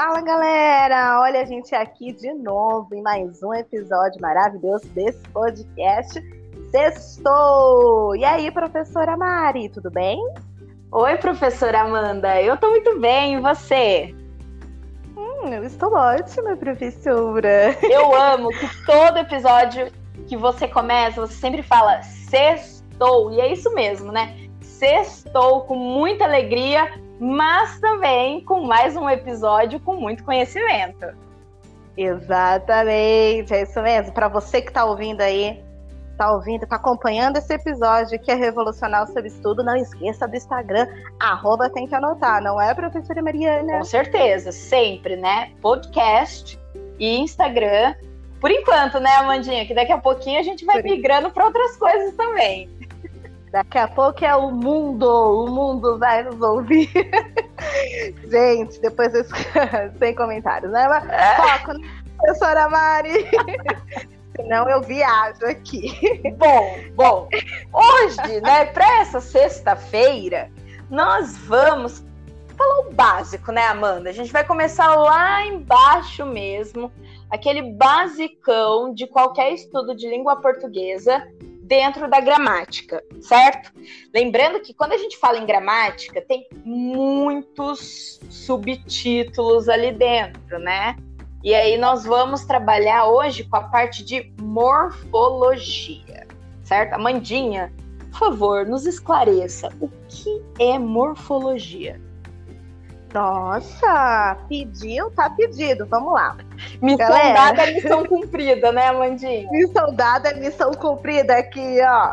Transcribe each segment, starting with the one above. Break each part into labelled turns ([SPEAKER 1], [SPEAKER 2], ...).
[SPEAKER 1] Fala galera! Olha a gente aqui de novo em mais um episódio maravilhoso desse podcast Sextou! E aí, professora Mari, tudo bem?
[SPEAKER 2] Oi, professora Amanda, eu tô muito bem, e você?
[SPEAKER 1] Hum, eu estou ótima, professora.
[SPEAKER 2] Eu amo que todo episódio que você começa, você sempre fala sextou, e é isso mesmo, né? Sextou com muita alegria, mas também com mais um episódio com muito conhecimento.
[SPEAKER 1] Exatamente, é isso mesmo. Para você que está ouvindo aí, está ouvindo, está acompanhando esse episódio que é revolucionar o seu estudo, não esqueça do Instagram, arroba tem que anotar, não é, professora Mariana?
[SPEAKER 2] Com certeza, sempre, né? Podcast e Instagram. Por enquanto, né, Amandinha? Que daqui a pouquinho a gente vai Por migrando para outras coisas também.
[SPEAKER 1] Daqui a pouco é o mundo, o mundo vai nos ouvir. Gente, depois eu... sem comentários, né? Mas, é. foco, né, professora Mari. Senão eu viajo aqui.
[SPEAKER 2] Bom, bom. Hoje, né, para essa sexta-feira, nós vamos falar o básico, né, Amanda? A gente vai começar lá embaixo mesmo, aquele basicão de qualquer estudo de língua portuguesa dentro da gramática, certo? Lembrando que quando a gente fala em gramática, tem muitos subtítulos ali dentro, né? E aí nós vamos trabalhar hoje com a parte de morfologia, certo? Amandinha, por favor, nos esclareça o que é morfologia.
[SPEAKER 1] Nossa, pediu, tá pedido. Vamos lá.
[SPEAKER 2] Missão Galera. dada é missão cumprida, né, Amandinha?
[SPEAKER 1] Missão dada é missão cumprida aqui, ó.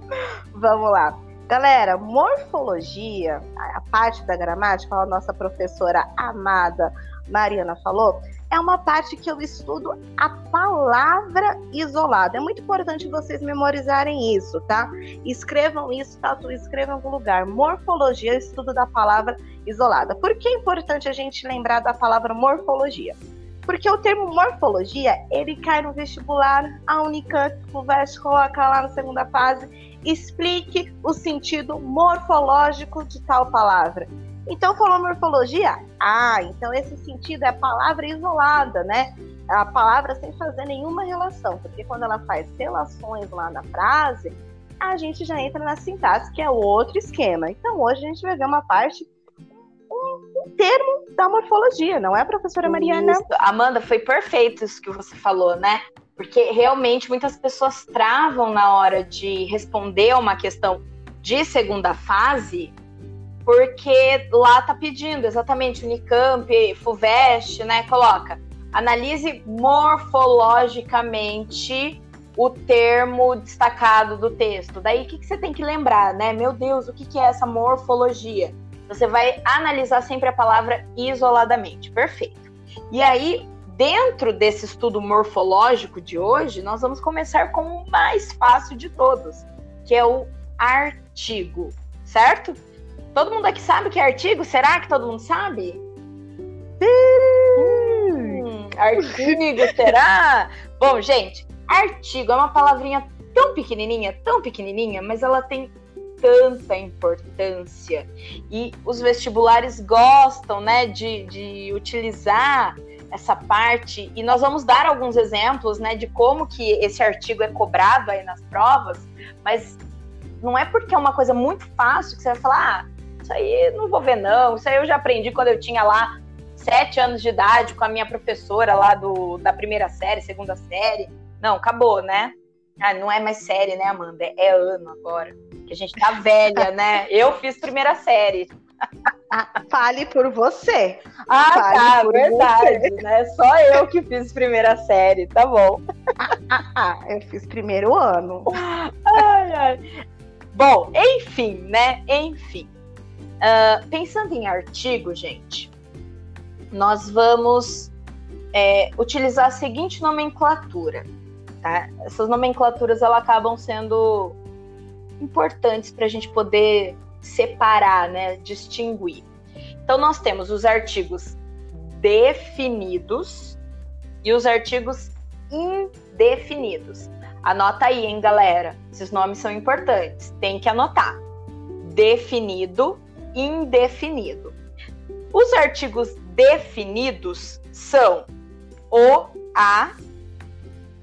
[SPEAKER 1] Vamos lá. Galera, morfologia, a parte da gramática, a nossa professora amada Mariana falou, é uma parte que eu estudo a palavra isolada. É muito importante vocês memorizarem isso, tá? Escrevam isso, tatu, escrevam em algum lugar. Morfologia, estudo da palavra isolada. Por que é importante a gente lembrar da palavra morfologia? Porque o termo morfologia, ele cai no vestibular, a Unicamp, o VEST coloca lá na segunda fase, explique o sentido morfológico de tal palavra. Então, falou morfologia? Ah, então esse sentido é a palavra isolada, né? A palavra sem fazer nenhuma relação, porque quando ela faz relações lá na frase, a gente já entra na sintaxe, que é outro esquema. Então, hoje a gente vai ver uma parte, termo da morfologia, não é, professora Mariana? Isso.
[SPEAKER 2] Amanda, foi perfeito isso que você falou, né? Porque realmente muitas pessoas travam na hora de responder a uma questão de segunda fase porque lá tá pedindo exatamente Unicamp, FUVEST, né? Coloca, analise morfologicamente o termo destacado do texto. Daí o que, que você tem que lembrar, né? Meu Deus, o que, que é essa morfologia? Você vai analisar sempre a palavra isoladamente. Perfeito. E aí, dentro desse estudo morfológico de hoje, nós vamos começar com o mais fácil de todos, que é o artigo, certo? Todo mundo aqui sabe o que é artigo? Será que todo mundo sabe? Hum, artigo, será? Bom, gente, artigo é uma palavrinha tão pequenininha, tão pequenininha, mas ela tem tanta importância. E os vestibulares gostam, né, de, de utilizar essa parte. E nós vamos dar alguns exemplos, né, de como que esse artigo é cobrado aí nas provas, mas não é porque é uma coisa muito fácil que você vai falar, ah, isso aí não vou ver, não. Isso aí eu já aprendi quando eu tinha lá sete anos de idade com a minha professora lá do, da primeira série, segunda série. Não, acabou, né? Ah, não é mais série, né, Amanda? É ano agora. A gente tá velha, né? Eu fiz primeira série.
[SPEAKER 1] Ah, fale por você.
[SPEAKER 2] Ah, Fale tá, verdade, você. né? Só eu que fiz primeira série, tá bom.
[SPEAKER 1] Ah, ah, ah, eu fiz primeiro ano.
[SPEAKER 2] Ai, ai. Bom, enfim, né? Enfim. Uh, pensando em artigo, gente, nós vamos é, utilizar a seguinte nomenclatura. Tá? Essas nomenclaturas elas acabam sendo importantes para a gente poder separar, né, distinguir. Então nós temos os artigos definidos e os artigos indefinidos. Anota aí, hein, galera? Esses nomes são importantes. Tem que anotar. Definido indefinido. Os artigos definidos são o, a,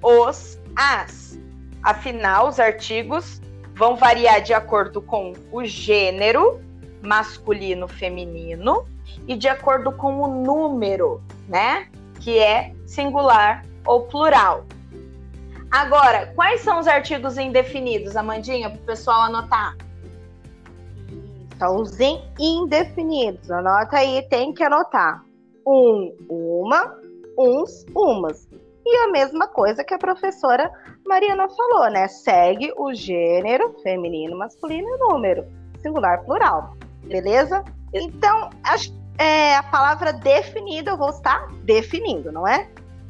[SPEAKER 2] os, as. Afinal, os artigos vão variar de acordo com o gênero, masculino, feminino, e de acordo com o número, né? Que é singular ou plural. Agora, quais são os artigos indefinidos, Amandinha, para o pessoal anotar?
[SPEAKER 1] São os indefinidos. Anota aí, tem que anotar. Um, uma, uns, umas. E a mesma coisa que a professora Mariana falou, né? Segue o gênero feminino, masculino e número, singular, plural. Beleza? Então, é, a palavra definido eu vou estar definindo, não é?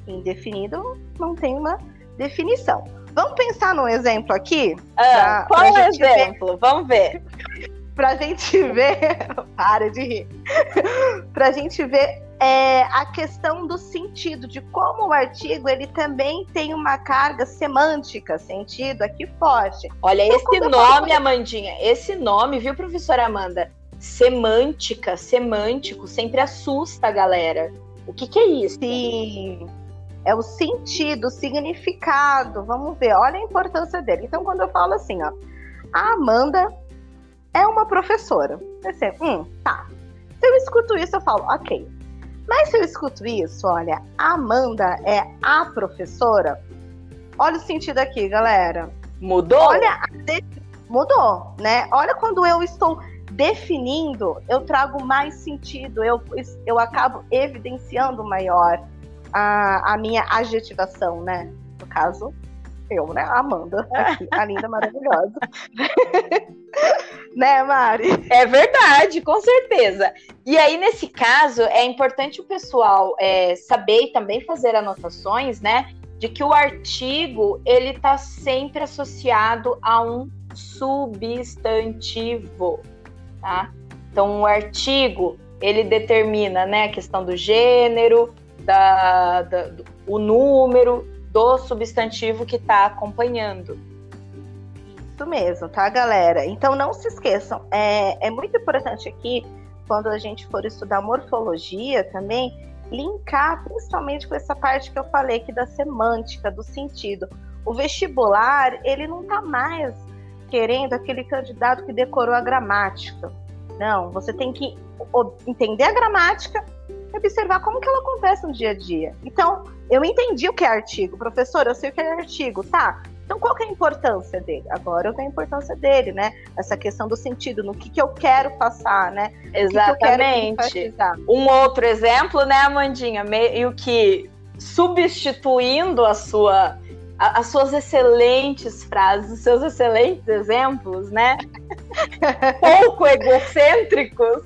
[SPEAKER 1] Indefinido não tem uma definição. Vamos pensar num exemplo aqui?
[SPEAKER 2] Ah, pra, qual é o exemplo? Ver... Vamos ver.
[SPEAKER 1] pra gente ver. Para de rir. pra gente ver é, a questão do sentido, de como o artigo ele também tem uma carga semântica, sentido aqui forte.
[SPEAKER 2] Olha, então, esse nome, falo... Amandinha, esse nome, viu, professora Amanda? Semântica, semântico, sempre assusta a galera. O que, que é isso?
[SPEAKER 1] Sim, é o sentido, o significado. Vamos ver, olha a importância dele. Então, quando eu falo assim, ó, a Amanda é uma professora. Ser, hum, tá. Se eu escuto isso, eu falo, ok, mas se eu escuto isso, olha, a Amanda é a professora. Olha o sentido aqui, galera.
[SPEAKER 2] Mudou?
[SPEAKER 1] Olha, mudou, né? Olha quando eu estou definindo, eu trago mais sentido, eu, eu acabo evidenciando maior a, a minha adjetivação, né? No caso, eu, né? Amanda, aqui, a linda, maravilhosa. né, Mari?
[SPEAKER 2] É verdade, com certeza. E aí, nesse caso, é importante o pessoal é, saber e também fazer anotações, né? De que o artigo, ele está sempre associado a um substantivo, tá? Então, o artigo, ele determina, né, a questão do gênero, da, da do, o número, do substantivo que está acompanhando.
[SPEAKER 1] Isso mesmo, tá, galera? Então não se esqueçam, é, é muito importante aqui, quando a gente for estudar morfologia também, linkar principalmente com essa parte que eu falei aqui da semântica, do sentido. O vestibular, ele não tá mais querendo aquele candidato que decorou a gramática. Não, você tem que entender a gramática e observar como que ela acontece no dia a dia. Então, eu entendi o que é artigo. Professor, eu sei o que é artigo. Tá. Então, qual que é a importância dele? Agora eu tenho a importância dele, né? Essa questão do sentido, no que, que eu quero passar, né?
[SPEAKER 2] Exatamente. Que que um outro exemplo, né, Amandinha? Meio que substituindo a sua as suas excelentes frases, os seus excelentes exemplos, né? Pouco egocêntricos.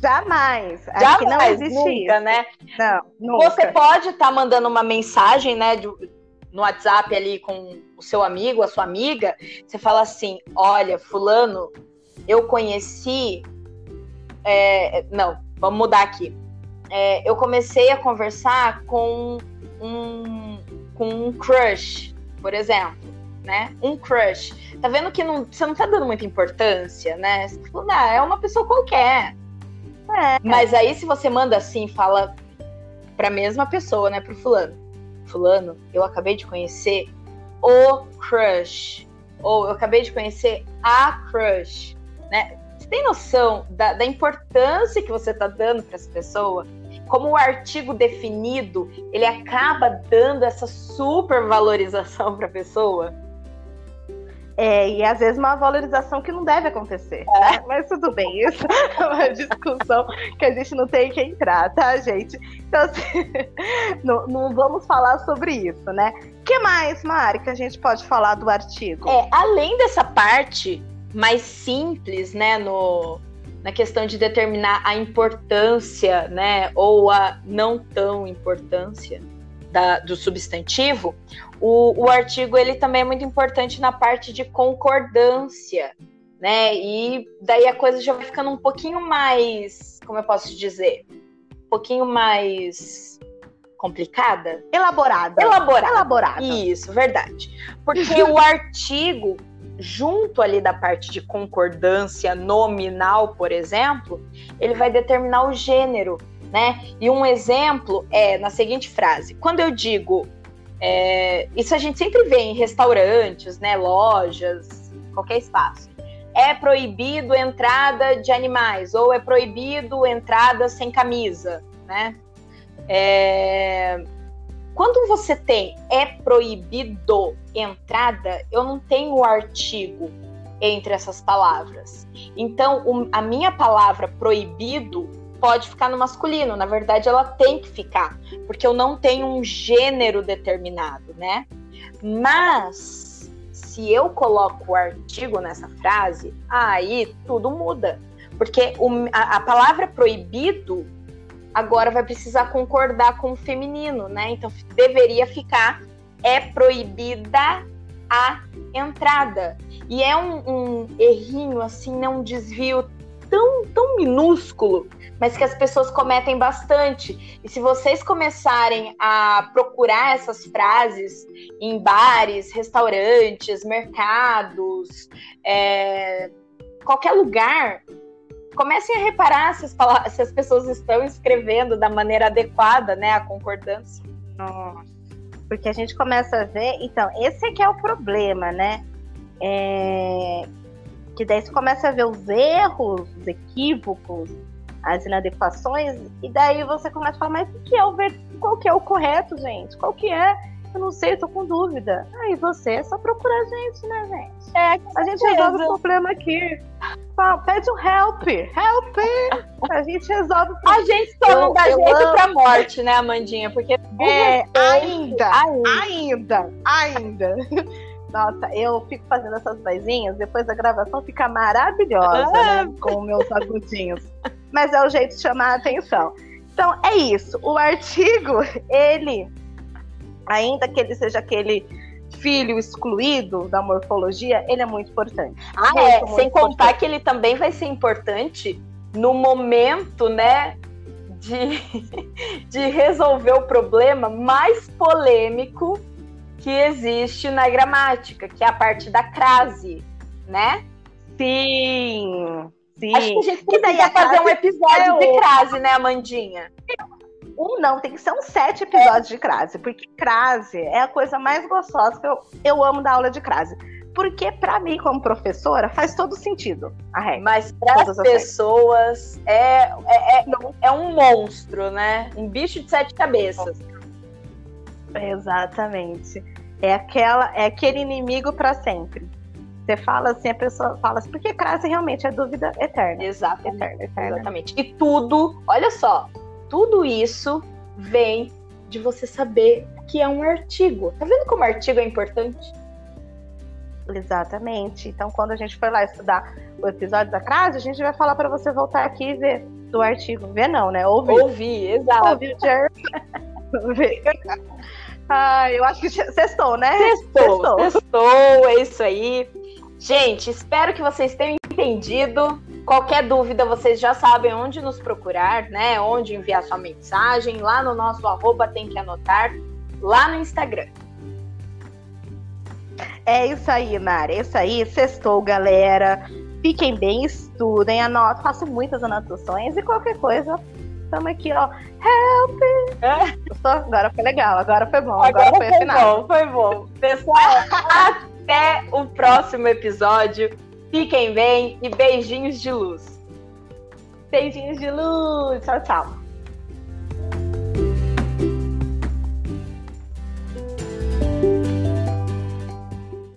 [SPEAKER 1] Jamais.
[SPEAKER 2] Jamais, não existe nunca, isso. né?
[SPEAKER 1] Não, nunca.
[SPEAKER 2] Você pode estar tá mandando uma mensagem, né, de, no WhatsApp ali com o seu amigo, a sua amiga, você fala assim, olha, fulano, eu conheci... É, não, vamos mudar aqui. É, eu comecei a conversar com um, com um crush, por exemplo, né? Um crush. Tá vendo que não, você não tá dando muita importância, né? Você tá falando, ah, é uma pessoa qualquer. É. Mas aí, se você manda assim, fala pra mesma pessoa, né? Pro fulano. Fulano, eu acabei de conhecer o crush. Ou eu acabei de conhecer a crush, né? Você tem noção da, da importância que você tá dando para essa pessoa? Como o artigo definido, ele acaba dando essa super valorização para a pessoa?
[SPEAKER 1] É, e às vezes uma valorização que não deve acontecer. É. Né? Mas tudo bem, isso é uma discussão que a gente não tem que entrar, tá, gente? Então, assim, não, não, vamos falar sobre isso, né? O que mais, Mari, que a gente pode falar do artigo?
[SPEAKER 2] É, além dessa parte mais simples, né, no, na questão de determinar a importância, né, ou a não tão importância da, do substantivo, o, o artigo ele também é muito importante na parte de concordância, né? E daí a coisa já vai ficando um pouquinho mais, como eu posso dizer, um pouquinho mais complicada,
[SPEAKER 1] elaborada,
[SPEAKER 2] elaborada,
[SPEAKER 1] elaborada.
[SPEAKER 2] Isso, verdade. Porque o artigo junto ali da parte de concordância nominal, por exemplo, ele vai determinar o gênero, né? E um exemplo é na seguinte frase: quando eu digo é, isso a gente sempre vê em restaurantes, né, lojas, qualquer espaço. É proibido entrada de animais ou é proibido entrada sem camisa, né? É, quando você tem é proibido entrada, eu não tenho o artigo entre essas palavras. Então, a minha palavra proibido pode ficar no masculino. Na verdade, ela tem que ficar, porque eu não tenho um gênero determinado, né? Mas se eu coloco o artigo nessa frase, aí tudo muda. Porque o, a, a palavra proibido agora vai precisar concordar com o feminino, né? Então deveria ficar é proibida a entrada. E é um, um errinho, assim, né? um desvio tão, tão minúsculo, mas que as pessoas cometem bastante. E se vocês começarem a procurar essas frases em bares, restaurantes, mercados, é, qualquer lugar, comecem a reparar se as, se as pessoas estão escrevendo da maneira adequada, né, a concordância.
[SPEAKER 1] Nossa. Porque a gente começa a ver, então, esse é que é o problema, né? É, que daí você começa a ver os erros, os equívocos, as inadequações, e daí você começa a falar, mas o que é o ver... qual que é o correto, gente? Qual que é? Eu não sei, eu tô com dúvida. Aí você é só procurar a gente, né, gente? É, a gente resolve o problema aqui. Pede um help, help! A gente resolve.
[SPEAKER 2] A gente só não dá jeito amo. pra morte, né, Amandinha? Porque
[SPEAKER 1] é, ainda, ainda, ainda, ainda. Nossa, eu fico fazendo essas vozinhas, depois da gravação fica maravilhosa, ah. né? Com meus agudinhos. Mas é o jeito de chamar a atenção. Então, é isso. O artigo, ele, ainda que ele seja aquele filho excluído da morfologia, ele é muito importante.
[SPEAKER 2] Ah,
[SPEAKER 1] muito,
[SPEAKER 2] é. Muito Sem importante. contar que ele também vai ser importante no momento, né, de, de resolver o problema mais polêmico que existe na gramática, que é a parte da crase, né?
[SPEAKER 1] Sim, sim.
[SPEAKER 2] Acho que a gente precisa fazer um episódio de crase, né, Amandinha?
[SPEAKER 1] Um não, tem que ser uns sete episódios de crase, porque crase é a coisa mais gostosa que eu, eu amo da aula de crase. Porque, para mim, como professora, faz todo sentido a regra.
[SPEAKER 2] Mas para as pessoas é, é, é, é, um monstro, né? Um bicho de sete cabeças.
[SPEAKER 1] Exatamente. É aquela, é aquele inimigo para sempre. Você fala assim, a pessoa fala assim, porque crase realmente é dúvida eterna.
[SPEAKER 2] Exato, eterna, eterna. Exatamente. E tudo, olha só, tudo isso vem de você saber que é um artigo. Tá vendo como artigo é importante?
[SPEAKER 1] Exatamente. Então, quando a gente for lá estudar o episódio da crase, a gente vai falar para você voltar aqui e ver do artigo. Ver não, né? Ouvir.
[SPEAKER 2] Ouvir, exato. Ouvir
[SPEAKER 1] Ah, eu acho que sextou, né?
[SPEAKER 2] Sextou, sextou, é isso aí. Gente, espero que vocês tenham entendido. Qualquer dúvida, vocês já sabem onde nos procurar, né? Onde enviar sua mensagem. Lá no nosso arroba tem que anotar, lá no Instagram.
[SPEAKER 1] É isso aí, Mari. É isso aí. Sextou, galera. Fiquem bem, estudem, anotem, façam muitas anotações e qualquer coisa, estamos aqui, ó. Help! É. Agora foi legal, agora foi bom, agora, agora foi, foi
[SPEAKER 2] bom, foi bom. Pessoal, até o próximo episódio. Fiquem bem e beijinhos de luz.
[SPEAKER 1] Beijinhos de luz. Tchau, tchau.